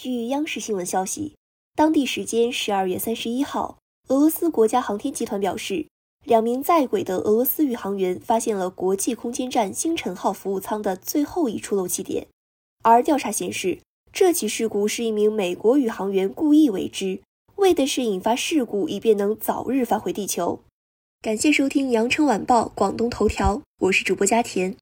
据央视新闻消息，当地时间十二月三十一号，俄罗斯国家航天集团表示，两名在轨的俄罗斯宇航员发现了国际空间站星辰号服务舱的最后一处漏气点，而调查显示，这起事故是一名美国宇航员故意为之，为的是引发事故，以便能早日返回地球。感谢收听《羊城晚报广东头条》，我是主播佳田。